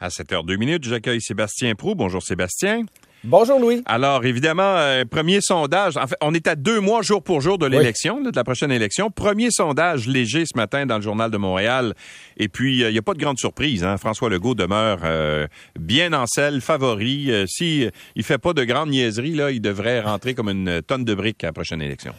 À 7h02 minutes, j'accueille Sébastien Prou. Bonjour Sébastien. Bonjour Louis. Alors évidemment, euh, premier sondage. En fait, on est à deux mois jour pour jour de l'élection, de la prochaine élection. Premier sondage léger ce matin dans le journal de Montréal. Et puis il n'y a pas de grande surprise. Hein. François Legault demeure euh, bien en selle, favori. Euh, si il fait pas de grandes niaiseries, là, il devrait rentrer comme une tonne de briques à la prochaine élection.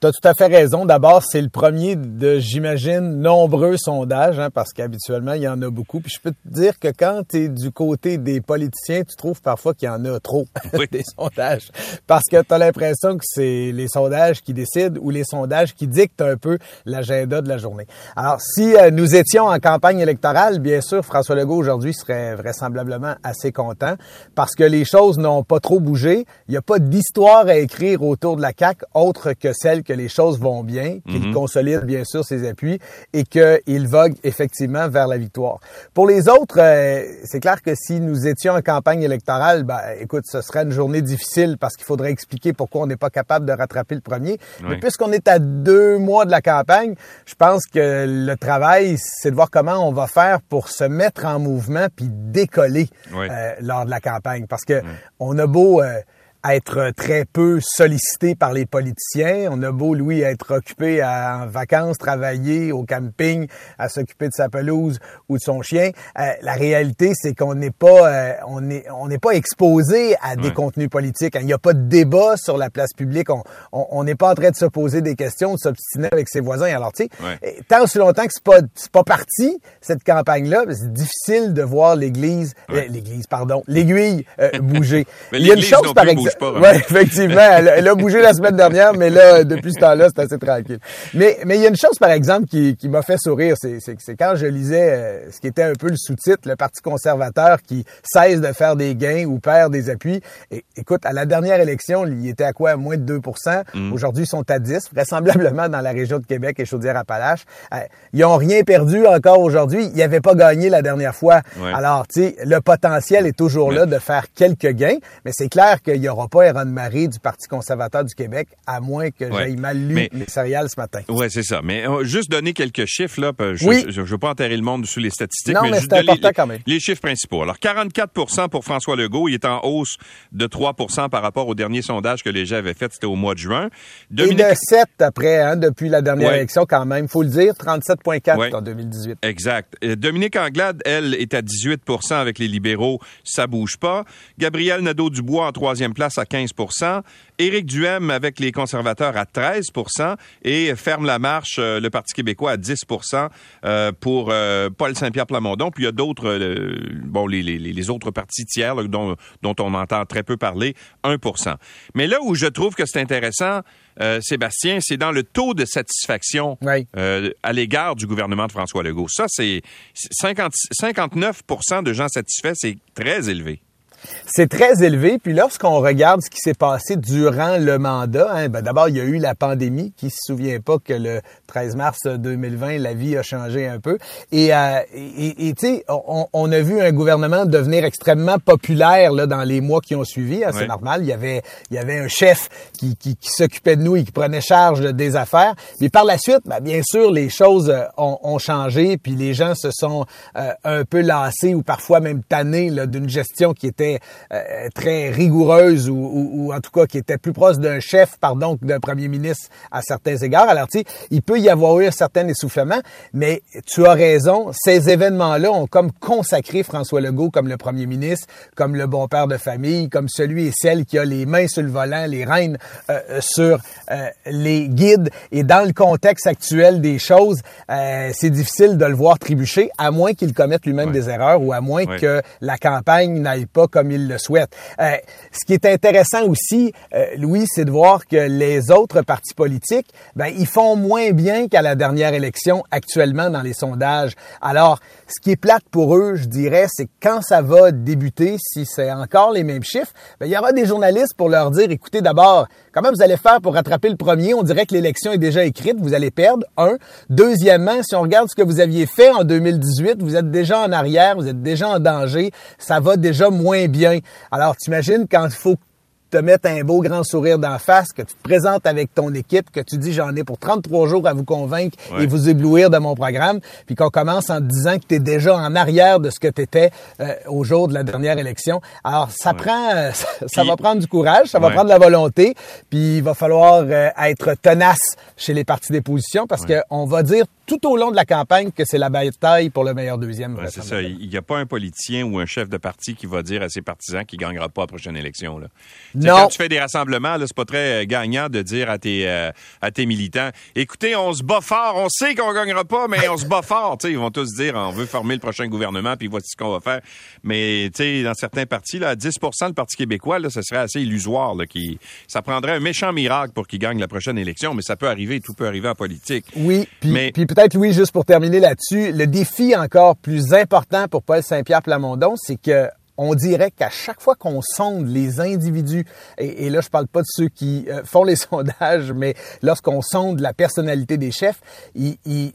Tu as tout à fait raison. D'abord, c'est le premier de, j'imagine, nombreux sondages, hein, parce qu'habituellement, il y en a beaucoup. Puis je peux te dire que quand tu es du côté des politiciens, tu trouves parfois qu'il y en a trop des sondages. Parce que tu as l'impression que c'est les sondages qui décident ou les sondages qui dictent un peu l'agenda de la journée. Alors, si euh, nous étions en campagne électorale, bien sûr, François Legault aujourd'hui serait vraisemblablement assez content parce que les choses n'ont pas trop bougé. Il n'y a pas d'histoire à écrire autour de la CAQ autre que celle que les choses vont bien, qu'il mhm. consolide bien sûr ses appuis et qu'il vogue effectivement vers la victoire. Pour les autres, euh, c'est clair que si nous étions en campagne électorale, ben, écoute, ce serait une journée difficile parce qu'il faudrait expliquer pourquoi on n'est pas capable de rattraper le premier. Mais puisqu'on est à deux mois de la campagne, je pense que le travail, c'est de voir comment on va faire pour se mettre en mouvement puis décoller euh, lors de la campagne. Parce que on a beau... Euh, être très peu sollicité par les politiciens. On a beau, lui, être occupé à, en vacances, travailler au camping, à s'occuper de sa pelouse ou de son chien. Euh, la réalité, c'est qu'on n'est pas, euh, on n'est, on n'est pas exposé à des contenus politiques. Il n'y a pas de débat sur la place publique. On n'est pas en train de se poser des questions, de s'obstiner avec ses voisins. Alors, tu sais, tant aussi longtemps que c'est pas, c'est pas parti cette campagne-là, c'est difficile de voir l'Église, euh, l'Église, pardon, l'aiguille bouger. Il y a une chose, par exemple. Oui, effectivement. Elle, a bougé la semaine dernière, mais là, depuis ce temps-là, c'est assez tranquille. Mais mais il y a une chose, par exemple, qui, qui m'a fait sourire, c'est c'est quand je lisais euh, ce qui était un peu le sous-titre, le Parti conservateur qui cesse de faire des gains ou perd des appuis. Et, écoute, à la dernière élection, il était à quoi? Moins de 2 mm. Aujourd'hui, ils sont à 10, vraisemblablement dans la région de Québec et Chaudière-Appalaches. Euh, ils ont rien perdu encore aujourd'hui. Ils n'avaient pas gagné la dernière fois. Alors, tu sais, le potentiel est toujours là de faire quelques gains, mais c'est clair qu'il y aura pas Aaron Marie du Parti conservateur du Québec, à moins que j'aille mal lu mais, les céréales ce matin. Oui, c'est ça. Mais euh, juste donner quelques chiffres, là. Je, oui. je, veux pas enterrer le monde sous les statistiques. Non, mais, c'est important quand même. Les chiffres principaux. Alors, 44% pour François Legault. Il est en hausse de 3% par rapport au dernier sondage que les gens avaient fait. C'était au mois de juin. Dominique... Et de 7 après, hein, depuis la dernière élection quand même. faut le dire, 37,4 en 2018. Exact. Euh, Dominique Anglade, elle, est à 18% avec les libéraux. Ça bouge pas. Gabriel Nadeau-Dubois en troisième place à 15 Éric Duhem avec les conservateurs à 13% et ferme la marche euh, le Parti québécois à 10% euh, pour euh, Paul Saint-Pierre Plamondon. Puis il y a d'autres, bon, les, autres partis tiers dont, dont on entend très peu parler, 1% Mais là où je trouve que c'est intéressant, Sébastien, c'est dans le taux de satisfaction à l'égard du gouvernement de François Legault. Ça, c'est 59% de gens satisfaits, c'est très élevé. C'est très élevé. Puis lorsqu'on regarde ce qui s'est passé durant le mandat, hein, ben d'abord, il y a eu la pandémie. Qui se souvient pas que le 13 mars 2020, la vie a changé un peu. Et euh, tu sais, on, a vu un gouvernement devenir extrêmement populaire là, dans les mois qui ont suivi. Hein, c'est normal. Il y avait, il y avait un chef qui, qui, s'occupait de nous et qui prenait charge des affaires. Mais par la suite, ben, bien sûr, les choses euh, ont, ont, changé. Puis les gens se sont euh, un peu lassés ou parfois même tannés d'une gestion qui était euh, très rigoureuse ou, en tout cas qui était plus proche d'un chef, pardon, que d'un premier ministre à certains égards. Alors, tu sais, il peut y avoir eu un certain essoufflement, mais tu as raison, ces événements-là ont comme consacré François Legault comme le premier ministre, comme le bon père de famille, comme celui et celle qui a les mains sur le volant, les rênes euh, sur euh, les guides. Et dans le contexte actuel des choses, c'est difficile de le voir trébucher, à moins qu'il commette lui-même des erreurs ou à moins que la campagne n'aille pas comme il le souhaite. Euh, ce qui est intéressant aussi, euh, Louis, c'est de voir que les autres partis politiques, ben, ils font moins bien qu'à la dernière élection actuellement dans les sondages. Alors, ce qui est plate pour eux, je dirais, c'est quand ça va débuter, si c'est encore les mêmes chiffres, ben, il y aura des journalistes pour leur dire, écoutez, d'abord, comment vous allez faire pour rattraper le premier? On dirait que l'élection est déjà écrite, vous allez perdre, un. Deuxièmement, si on regarde ce que vous aviez fait en 2018, vous êtes déjà en arrière, vous êtes déjà en danger, ça va déjà moins bien. Alors, t'imagines quand il faut te mettent un beau grand sourire d'en face, que tu te présentes avec ton équipe, que tu dis j'en ai pour 33 jours à vous convaincre et vous éblouir de mon programme, puis qu'on commence en te disant que tu es déjà en arrière de ce que tu étais euh, au jour de la dernière élection. Alors, ça prend, euh, ça, va prendre du courage, ça va prendre de la volonté, puis il va falloir euh, être tenace chez les partis d'opposition parce qu'on va dire tout au long de la campagne que c'est la bataille pour le meilleur deuxième. c'est ça. Il n'y a pas un politicien ou un chef de parti qui va dire à ses partisans qu'il ne gagnera pas la prochaine élection. Là. Non. Quand tu fais des rassemblements, c'est pas très euh, gagnant de dire à tes, euh, à tes militants, écoutez, on se bat fort, on sait qu'on ne gagnera pas, mais on se bat fort. ils vont tous dire, on veut former le prochain gouvernement, puis voici ce qu'on va faire. Mais dans certains partis, là, 10 le Parti québécois, là, ce serait assez illusoire. Là, qui, ça prendrait un méchant miracle pour qu'il gagne la prochaine élection, mais ça peut arriver, tout peut arriver en politique. Oui, puis, mais... peut-être, oui, juste pour terminer là-dessus, le défi encore plus important pour Paul Saint-Pierre Plamondon, c'est que on dirait qu'à chaque fois qu'on sonde les individus, et, là je parle pas de ceux qui euh, font les sondages, mais lorsqu'on sonde la personnalité des chefs,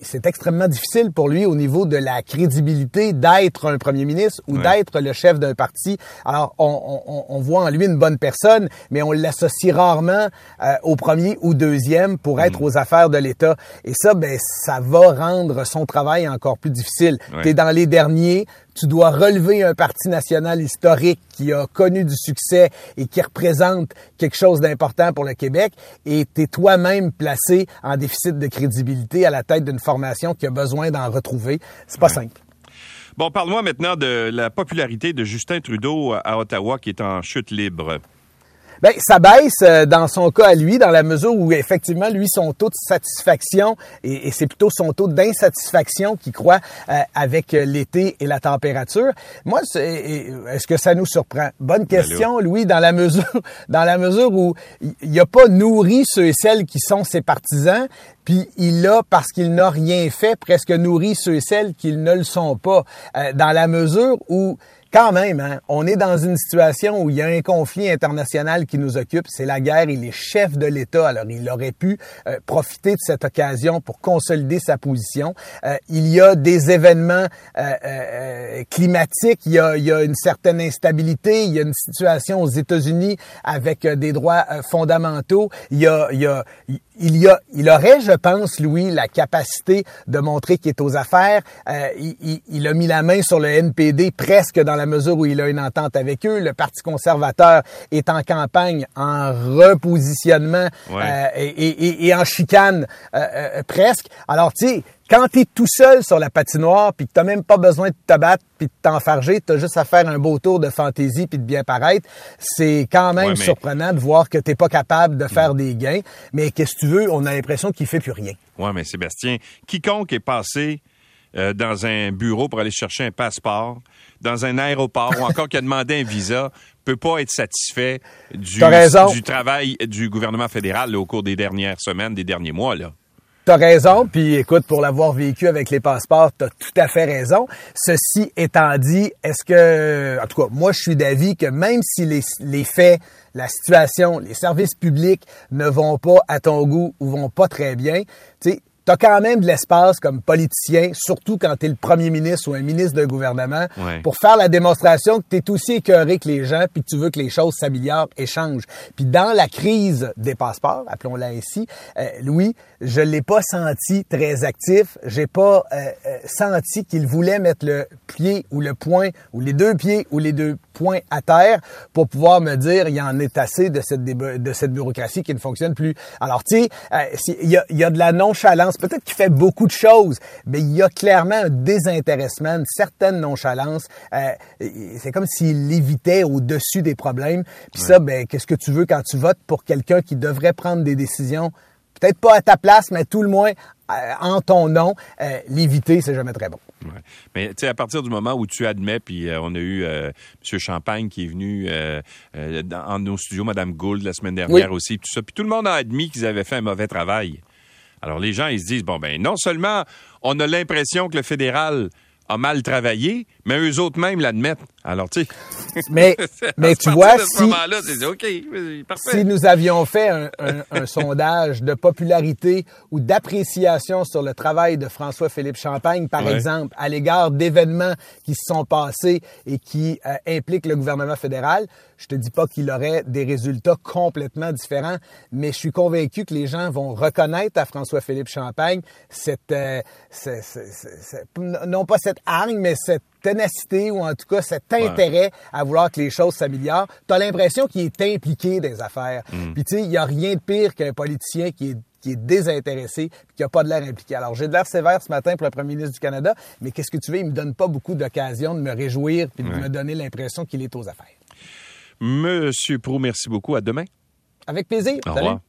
c'est extrêmement difficile pour lui au niveau de la crédibilité d'être un premier ministre ou d'être le chef d'un parti. Alors on, voit en lui une bonne personne, mais on l'associe rarement euh, au premier ou deuxième pour être mm. aux affaires de l'État. Et ça, ben ça va rendre son travail encore plus difficile. Tu es dans les derniers, tu dois relever un parti national historique qui a connu du succès et qui représente quelque chose d'important pour le Québec et tu es toi-même placé en déficit de crédibilité à la tête d'une formation qui a besoin d'en retrouver. C'est pas simple. Bon, parle-moi maintenant de la popularité de Justin Trudeau à Ottawa qui est en chute libre. Ben, ça baisse euh, dans son cas à lui, dans la mesure où effectivement, lui, son taux de satisfaction, et, c'est plutôt son taux d'insatisfaction qui croît euh, avec l'été et la température. Moi, est-ce que ça nous surprend? Bonne ben question, Louis, dans la mesure, dans la mesure où il a pas nourri ceux et celles qui sont ses partisans, puis il a, parce qu'il n'a rien fait, presque nourri ceux et celles qui ne le sont pas. Euh, dans la mesure où quand même, hein, on est dans une situation où il y a un conflit international qui nous occupe, c'est la guerre, il est chef de l'État, alors il aurait pu euh, profiter de cette occasion pour consolider sa position. Euh, il y a des événements euh, climatiques, il y, a, il y, a, une certaine instabilité, il y a une situation aux États-Unis avec des droits fondamentaux, il y a, il y a il y a, il aurait, je pense, Louis, la capacité de montrer qu'il est aux affaires. Euh, il, il, a mis la main sur le NPD presque dans la mesure où il a une entente avec eux. Le Parti conservateur est en campagne, en repositionnement euh, et, et, et, en chicane euh, presque. Alors, tu sais, quand tu es tout seul sur la patinoire, puis que tu même pas besoin de te battre puis de t'enfarger, tu as juste à faire un beau tour de fantaisie puis de bien paraître, c'est quand même surprenant de voir que tu pas capable de faire des gains. Mais qu'est-ce que tu veux, on a l'impression qu'il fait plus rien. Oui, mais Sébastien, quiconque est passé euh, dans un bureau pour aller chercher un passeport, dans un aéroport ou encore qui a demandé un visa, peut pas être satisfait du, du travail du gouvernement fédéral au cours des dernières semaines, des derniers mois. Là. T'as raison, puis écoute, pour l'avoir vécu avec les passeports, t'as tout à fait raison. Ceci étant dit, est-ce que, en tout cas, moi je suis d'avis que même si les, les faits, la situation, les services publics ne vont pas à ton goût ou vont pas très bien, tu sais, tu as quand même de l'espace comme politicien, surtout quand tu es le premier ministre ou un ministre de gouvernement, pour faire la démonstration que tu es aussi écœuré que les gens, puis que tu veux que les choses s'améliorent et changent. Puis dans la crise des passeports, appelons-la ainsi, euh, Louis, je l'ai pas senti très actif. J'ai pas euh, euh, senti qu'il voulait mettre le pied ou le point ou les deux pieds ou les deux points à terre pour pouvoir me dire il y en est assez de cette de cette bureaucratie qui ne fonctionne plus. Alors tu sais, il y a, y a de la nonchalance Peut-être qu'il fait beaucoup de choses, mais il y a clairement un désintéressement, une certaine nonchalance. Euh, c'est comme s'il lévitait au-dessus des problèmes. Puis ça, ben, qu'est-ce que tu veux quand tu votes pour quelqu'un qui devrait prendre des décisions peut-être pas à ta place, mais tout le moins euh, en ton nom, euh, l'éviter, c'est jamais très bon. Mais tu sais, à partir du moment où tu admets, puis on a eu M. Champagne qui est venu dans, en nos studios, Mme Gould la semaine dernière aussi, tout ça, puis tout le monde a admis qu'ils avaient fait un mauvais travail. Alors les gens, ils se disent, bon, ben non seulement on a l'impression que le fédéral a mal travaillé, Mais eux autres même l'admettent. Alors, tu sais. Mais, mais tu vois, si, si nous avions fait un, un- un sondage de popularité ou d'appréciation sur le travail de François-Philippe Champagne, par Ouais. exemple, à l'égard d'événements qui se sont passés et qui euh, impliquent le gouvernement fédéral, je te dis pas qu'il aurait des résultats complètement différents, mais je suis convaincu que les gens vont reconnaître à François-Philippe Champagne cette, euh, ce- ce- ce- ce- non pas cette hargne, mais cette ténacité ou en tout cas cet intérêt à vouloir que les choses s'améliorent. Tu as l'impression qu'il est impliqué dans les affaires. Puis tu sais, il n'y a rien de pire qu'un politicien qui est qui est désintéressé puis qui n'a pas de l'air impliqué. Alors, j'ai de l'air sévère ce matin pour le premier ministre du Canada, mais qu'est-ce que tu veux, il me donne pas beaucoup d'occasions de me réjouir puis de me donner l'impression qu'il est aux affaires. Monsieur Prou, merci beaucoup. À demain. Avec plaisir. Au revoir.